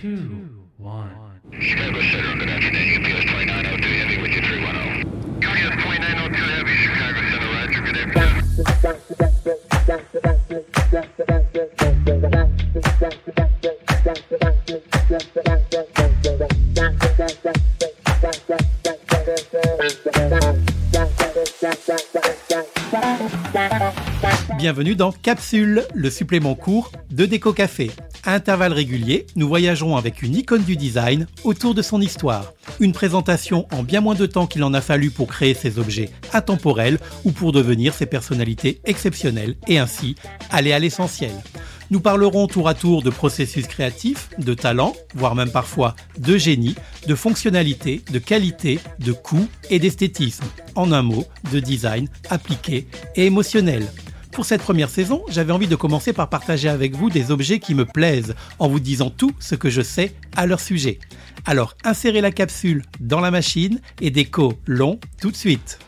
two, one. Chicago Center, good afternoon. UPS 2902 Heavy with you 310. UPS 2902 Heavy, Chicago Center, Roger, good afternoon. Bienvenue dans Capsule, le supplément court de Déco Café. À intervalles réguliers, nous voyagerons avec une icône du design autour de son histoire. Une présentation en bien moins de temps qu'il en a fallu pour créer ces objets intemporels ou pour devenir ces personnalités exceptionnelles et ainsi aller à l'essentiel. Nous parlerons tour à tour de processus créatifs, de talent, voire même parfois de génie, de fonctionnalité, de qualité, de coût et d'esthétisme. En un mot, de design appliqué et émotionnel. Pour cette première saison, j'avais envie de commencer par partager avec vous des objets qui me plaisent, en vous disant tout ce que je sais à leur sujet. Alors insérez la capsule dans la machine et déco long tout de suite.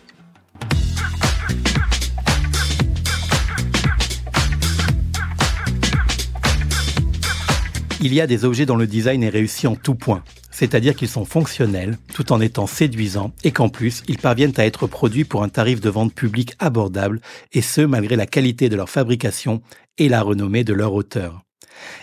Il y a des objets dont le design est réussi en tout point, c'est-à-dire qu'ils sont fonctionnels tout en étant séduisants et qu'en plus ils parviennent à être produits pour un tarif de vente public abordable et ce malgré la qualité de leur fabrication et la renommée de leur auteur.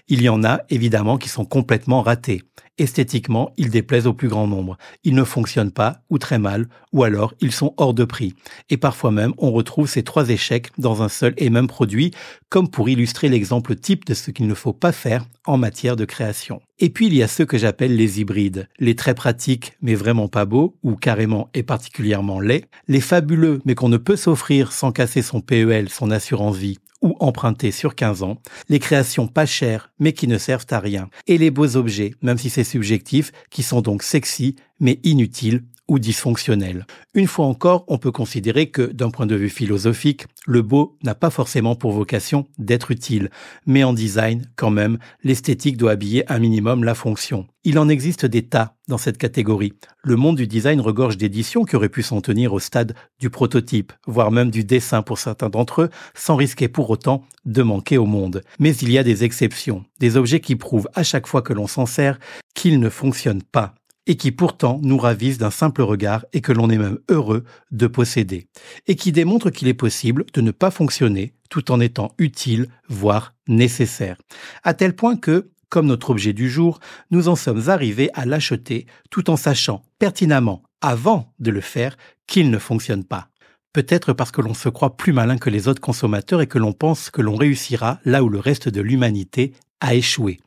Il y en a évidemment qui sont complètement ratés. Esthétiquement, ils déplaisent au plus grand nombre. Ils ne fonctionnent pas ou très mal, ou alors ils sont hors de prix. Et parfois même, on retrouve ces trois échecs dans un seul et même produit, comme pour illustrer l'exemple type de ce qu'il ne faut pas faire en matière de création. Et puis il y a ceux que j'appelle les hybrides, les très pratiques mais vraiment pas beaux, ou carrément et particulièrement laids, les fabuleux mais qu'on ne peut s'offrir sans casser son PEL, son assurance vie, ou emprunter sur 15 ans, les créations pas chères mais qui ne servent à rien, et les beaux objets, même si c'est subjectif, qui sont donc sexy mais inutiles ou dysfonctionnels. Une fois encore, on peut considérer que, d'un point de vue philosophique, le beau n'a pas forcément pour vocation d'être utile, mais en design, quand même, l'esthétique doit habiller un minimum la fonction. Il en existe des tas dans cette catégorie. Le monde du design regorge d'éditions qui auraient pu s'en tenir au stade du prototype, voire même du dessin pour certains d'entre eux, sans risquer pour autant de manquer au monde. Mais il y a des exceptions, des objets qui prouvent à chaque fois que l'on s'en sert qu'ils ne fonctionnent pas et qui pourtant nous ravissent d'un simple regard et que l'on est même heureux de posséder, et qui démontrent qu'il est possible de ne pas fonctionner tout en étant utile, voire nécessaire. À tel point que, comme notre objet du jour, nous en sommes arrivés à l'acheter tout en sachant pertinemment, avant de le faire, qu'il ne fonctionne pas. Peut-être parce que l'on se croit plus malin que les autres consommateurs et que l'on pense que l'on réussira là où le reste de l'humanité a échoué.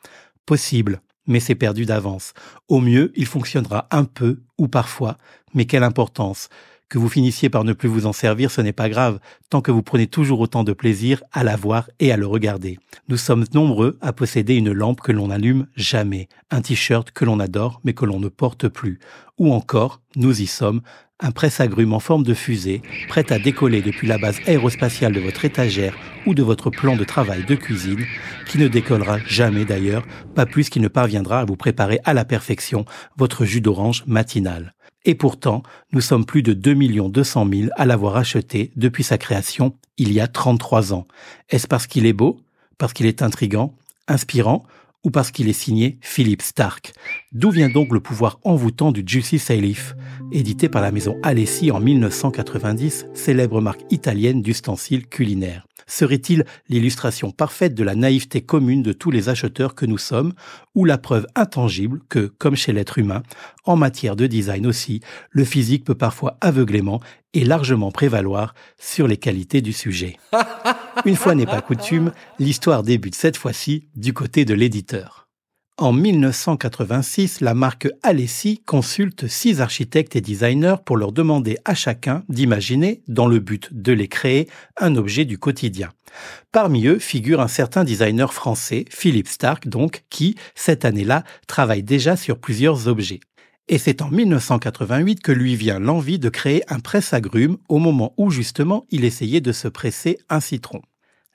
Possible, mais c'est perdu d'avance. Au mieux, il fonctionnera un peu ou parfois, mais quelle importance. Que vous finissiez par ne plus vous en servir, ce n'est pas grave, tant que vous prenez toujours autant de plaisir à la voir et à le regarder. Nous sommes nombreux à posséder une lampe que l'on n'allume jamais, un t-shirt que l'on adore mais que l'on ne porte plus, ou encore, nous y sommes, un presse-agrumes en forme de fusée, prêt à décoller depuis la base aérospatiale de votre étagère ou de votre plan de travail de cuisine, qui ne décollera jamais d'ailleurs, pas plus qu'il ne parviendra à vous préparer à la perfection votre jus d'orange matinal. Et pourtant, nous sommes plus de 2 200 000 à l'avoir acheté depuis sa création il y a 33 ans. Est-ce parce qu'il est beau? Parce qu'il est intrigant? Inspirant? Ou parce qu'il est signé Philippe Stark. D'où vient donc le pouvoir envoûtant du Juicy Salif Édité par la maison Alessi en 1990, célèbre marque italienne d'ustensiles culinaires. Serait-il l'illustration parfaite de la naïveté commune de tous les acheteurs que nous sommes, ou la preuve intangible que, comme chez l'être humain, en matière de design aussi, le physique peut parfois aveuglément et largement prévaloir sur les qualités du sujet? Une fois n'est pas coutume, l'histoire débute cette fois-ci du côté de l'éditeur. En 1986, la marque Alessi consulte six architectes et designers pour leur demander à chacun d'imaginer, dans le but de les créer, un objet du quotidien. Parmi eux figure un certain designer français, Philippe Stark donc, qui, cette année-là, travaille déjà sur plusieurs objets. Et c'est en 1988 que lui vient l'envie de créer un presse-agrumes au moment où justement il essayait de se presser un citron.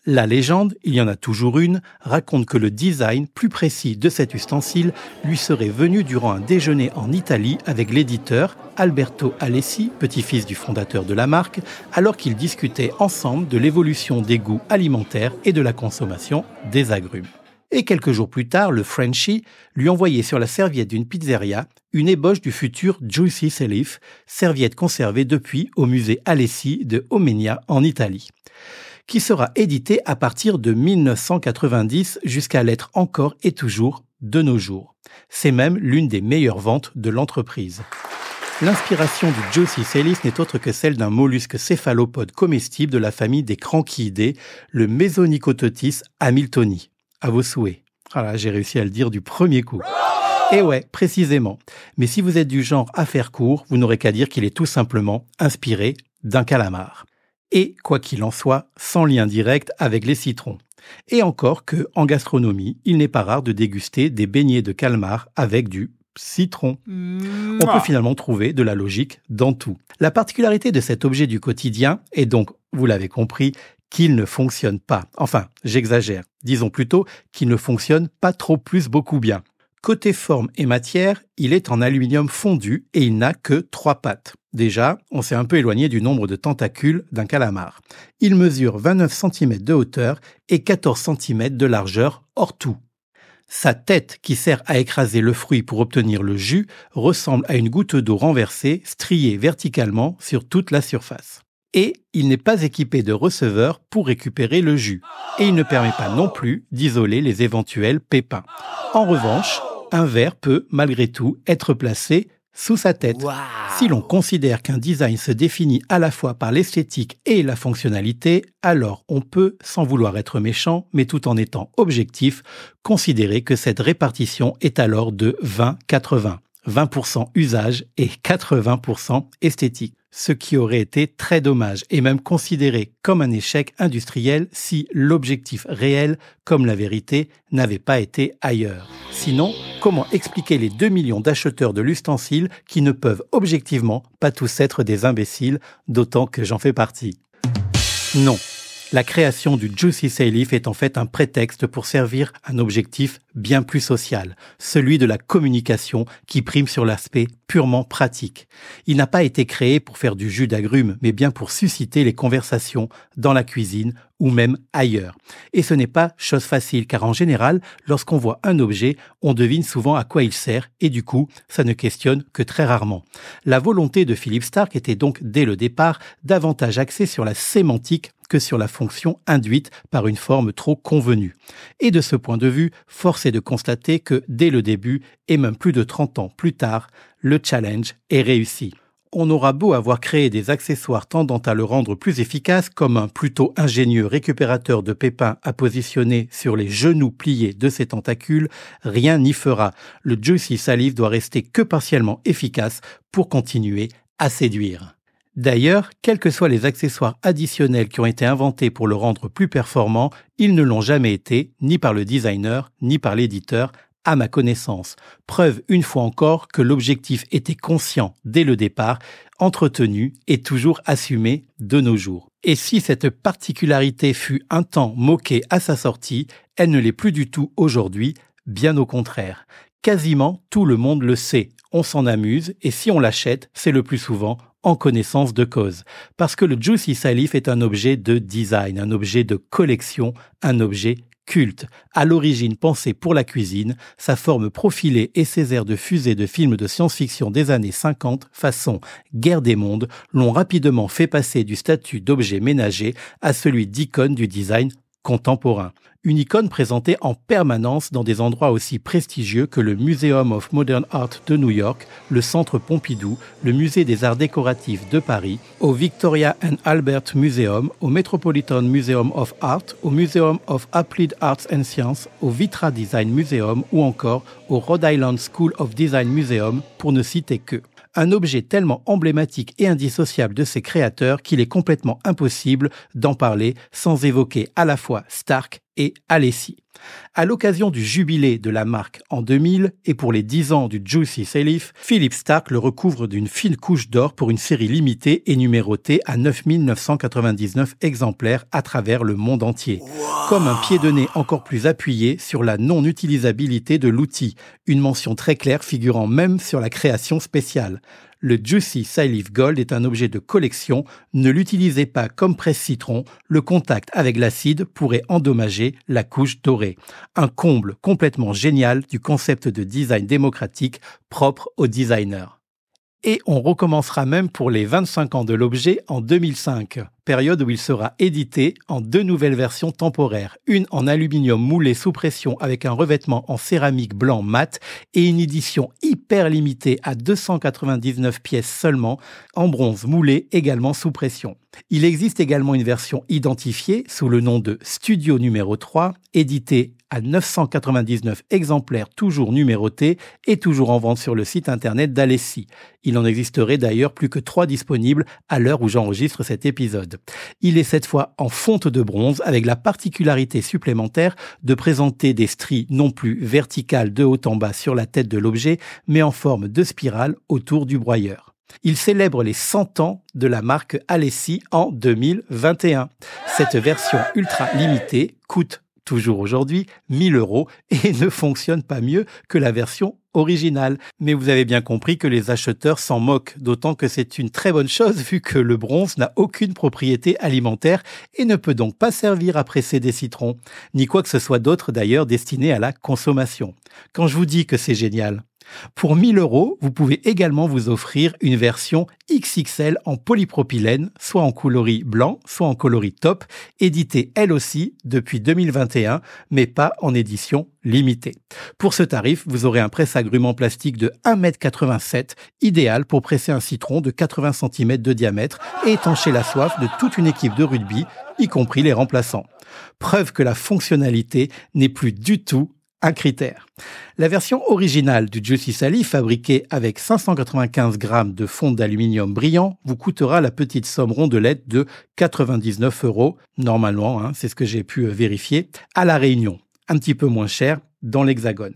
La légende, il y en a toujours une, raconte que le design plus précis de cet ustensile lui serait venu durant un déjeuner en Italie avec l'éditeur Alberto Alessi, petit-fils du fondateur de la marque, alors qu'ils discutaient ensemble de l'évolution des goûts alimentaires et de la consommation des agrumes. Et quelques jours plus tard, le Frenchie lui envoyait sur la serviette d'une pizzeria une ébauche du futur Juicy Salif, serviette conservée depuis au musée Alessi de Omenia en Italie, qui sera édité à partir de 1990 jusqu'à l'être encore et toujours de nos jours. C'est même l'une des meilleures ventes de l'entreprise. L'inspiration du Juicy Salif n'est autre que celle d'un mollusque céphalopode comestible de la famille des cranchiidés, le Mesonychototis hamiltoni. À vos souhaits. Voilà, j'ai réussi à le dire du premier coup. Et ouais, précisément. Mais si vous êtes du genre à faire court, vous n'aurez qu'à dire qu'il est tout simplement inspiré d'un calamar. Et, quoi qu'il en soit, sans lien direct avec les citrons. Et encore que, en gastronomie, il n'est pas rare de déguster des beignets de calmar avec du citron. On peut finalement trouver de la logique dans tout. La particularité de cet objet du quotidien est donc, vous l'avez compris, qu'il ne fonctionne pas. Enfin, j'exagère. Disons plutôt qu'il ne fonctionne pas trop plus beaucoup bien. Côté forme et matière, il est en aluminium fondu et il n'a que trois pattes. Déjà, on s'est un peu éloigné du nombre de tentacules d'un calamar. Il mesure 29 cm de hauteur et 14 cm de largeur hors tout. Sa tête, qui sert à écraser le fruit pour obtenir le jus, ressemble à une goutte d'eau renversée, striée verticalement sur toute la surface. Et il n'est pas équipé de receveur pour récupérer le jus. Et il ne permet pas non plus d'isoler les éventuels pépins. En revanche, un verre peut, malgré tout, être placé sous sa tête. Si l'on considère qu'un design se définit à la fois par l'esthétique et la fonctionnalité, alors on peut, sans vouloir être méchant, mais tout en étant objectif, considérer que cette répartition est alors de 20-80. 20% usage et 80% esthétique ce qui aurait été très dommage et même considéré comme un échec industriel si l'objectif réel, comme la vérité, n'avait pas été ailleurs. Sinon, comment expliquer les 2 millions d'acheteurs de l'ustensile qui ne peuvent objectivement pas tous être des imbéciles, d'autant que j'en fais partie? Non, la création du Juicy Leaf est en fait un prétexte pour servir un objectif bien plus social, celui de la communication qui prime sur l'aspect purement pratique. Il n'a pas été créé pour faire du jus d'agrumes, mais bien pour susciter les conversations dans la cuisine ou même ailleurs. Et ce n'est pas chose facile, car en général, lorsqu'on voit un objet, on devine souvent à quoi il sert, et du coup, ça ne questionne que très rarement. La volonté de Philippe Stark était donc, dès le départ, davantage axée sur la sémantique sur la fonction induite par une forme trop convenue. Et de ce point de vue, force est de constater que dès le début, et même plus de 30 ans plus tard, le challenge est réussi. On aura beau avoir créé des accessoires tendant à le rendre plus efficace, comme un plutôt ingénieux récupérateur de pépins à positionner sur les genoux pliés de ses tentacules, rien n'y fera. Le Juicy Salive doit rester que partiellement efficace pour continuer à séduire. D'ailleurs, quels que soient les accessoires additionnels qui ont été inventés pour le rendre plus performant, ils ne l'ont jamais été, ni par le designer, ni par l'éditeur, à ma connaissance. Preuve une fois encore que l'objectif était conscient dès le départ, entretenu et toujours assumé de nos jours. Et si cette particularité fut un temps moquée à sa sortie, elle ne l'est plus du tout aujourd'hui, bien au contraire. Quasiment tout le monde le sait, on s'en amuse et si on l'achète, c'est le plus souvent en connaissance de cause. Parce que le Juicy Salif est un objet de design, un objet de collection, un objet culte, à l'origine pensé pour la cuisine, sa forme profilée et ses airs de fusée de films de science-fiction des années 50, façon Guerre des mondes, l'ont rapidement fait passer du statut d'objet ménager à celui d'icône du design contemporain une icône présentée en permanence dans des endroits aussi prestigieux que le Museum of Modern Art de New York, le Centre Pompidou, le Musée des Arts Décoratifs de Paris, au Victoria and Albert Museum, au Metropolitan Museum of Art, au Museum of Applied Arts and Sciences, au Vitra Design Museum ou encore au Rhode Island School of Design Museum, pour ne citer que. Un objet tellement emblématique et indissociable de ses créateurs qu'il est complètement impossible d'en parler sans évoquer à la fois Stark et Alessi. À l'occasion du jubilé de la marque en 2000 et pour les 10 ans du Juicy Salif, Philippe Stark le recouvre d'une fine couche d'or pour une série limitée et numérotée à 9999 exemplaires à travers le monde entier. Comme un pied de nez encore plus appuyé sur la non-utilisabilité de l'outil, une mention très claire figurant même sur la création spéciale. Le Juicy Silive Gold est un objet de collection. Ne l'utilisez pas comme presse-citron. Le contact avec l'acide pourrait endommager la couche dorée. Un comble complètement génial du concept de design démocratique propre aux designers. Et on recommencera même pour les 25 ans de l'objet en 2005, période où il sera édité en deux nouvelles versions temporaires, une en aluminium moulé sous pression avec un revêtement en céramique blanc mat et une édition hyper limitée à 299 pièces seulement en bronze moulé également sous pression. Il existe également une version identifiée sous le nom de Studio numéro 3, éditée à 999 exemplaires toujours numérotés et toujours en vente sur le site internet d'Alessi. Il en existerait d'ailleurs plus que trois disponibles à l'heure où j'enregistre cet épisode. Il est cette fois en fonte de bronze avec la particularité supplémentaire de présenter des stries non plus verticales de haut en bas sur la tête de l'objet, mais en forme de spirale autour du broyeur. Il célèbre les 100 ans de la marque Alessi en 2021. Cette version ultra limitée coûte toujours aujourd'hui, 1000 euros et ne fonctionne pas mieux que la version originale. Mais vous avez bien compris que les acheteurs s'en moquent, d'autant que c'est une très bonne chose vu que le bronze n'a aucune propriété alimentaire et ne peut donc pas servir à presser des citrons, ni quoi que ce soit d'autre d'ailleurs destiné à la consommation. Quand je vous dis que c'est génial, pour 1000 euros, vous pouvez également vous offrir une version XXL en polypropylène, soit en coloris blanc, soit en coloris top, éditée elle aussi depuis 2021, mais pas en édition limitée. Pour ce tarif, vous aurez un presse-agrumes en plastique de 1m87, idéal pour presser un citron de 80 cm de diamètre et étancher la soif de toute une équipe de rugby, y compris les remplaçants. Preuve que la fonctionnalité n'est plus du tout un critère. La version originale du Juicy Sally, fabriquée avec 595 grammes de fonte d'aluminium brillant, vous coûtera la petite somme rondelette de 99 euros, normalement, hein, c'est ce que j'ai pu vérifier, à la Réunion. Un petit peu moins cher, dans l'Hexagone.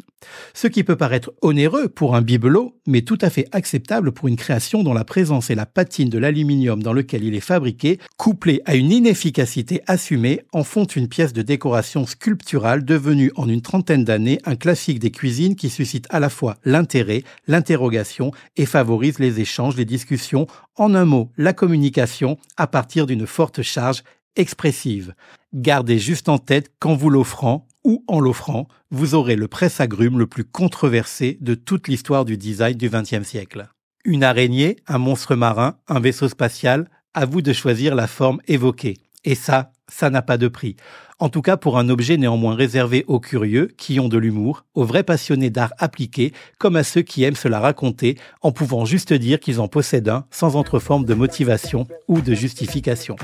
Ce qui peut paraître onéreux pour un bibelot, mais tout à fait acceptable pour une création dont la présence et la patine de l'aluminium dans lequel il est fabriqué, couplée à une inefficacité assumée, en font une pièce de décoration sculpturale devenue en une trentaine d'années un classique des cuisines qui suscite à la fois l'intérêt, l'interrogation et favorise les échanges, les discussions, en un mot, la communication à partir d'une forte charge expressive. Gardez juste en tête qu'en vous l'offrant, ou en l'offrant, vous aurez le presse-agrumes le plus controversé de toute l'histoire du design du XXe siècle. Une araignée, un monstre marin, un vaisseau spatial, à vous de choisir la forme évoquée. Et ça, ça n'a pas de prix. En tout cas pour un objet néanmoins réservé aux curieux, qui ont de l'humour, aux vrais passionnés d'art appliqué, comme à ceux qui aiment se la raconter, en pouvant juste dire qu'ils en possèdent un, sans autre forme de motivation ou de justification.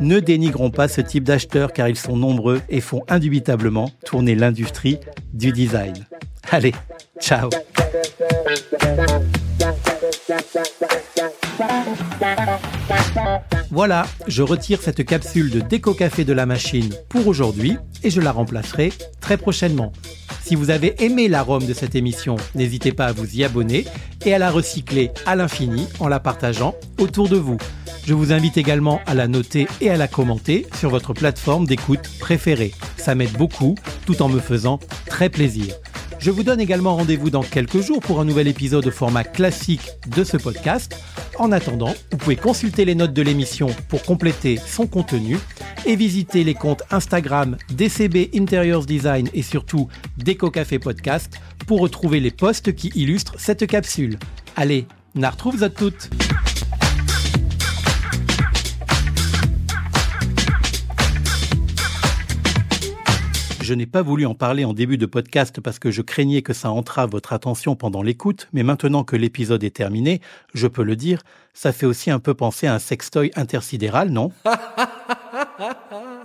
Ne dénigrons pas ce type d'acheteurs car ils sont nombreux et font indubitablement tourner l'industrie du design. Allez, ciao voilà, je retire cette capsule de déco café de la machine pour aujourd'hui et je la remplacerai très prochainement. Si vous avez aimé l'arôme de cette émission, n'hésitez pas à vous y abonner et à la recycler à l'infini en la partageant autour de vous. Je vous invite également à la noter et à la commenter sur votre plateforme d'écoute préférée. Ça m'aide beaucoup tout en me faisant très plaisir. Je vous donne également rendez-vous dans quelques jours pour un nouvel épisode au format classique de ce podcast. En attendant, vous pouvez consulter les notes de l'émission pour compléter son contenu et visiter les comptes Instagram DCB Interiors Design et surtout Déco Café Podcast pour retrouver les posts qui illustrent cette capsule. Allez, na retrouve à toutes Je n'ai pas voulu en parler en début de podcast parce que je craignais que ça entrave votre attention pendant l'écoute, mais maintenant que l'épisode est terminé, je peux le dire, ça fait aussi un peu penser à un sextoy intersidéral, non?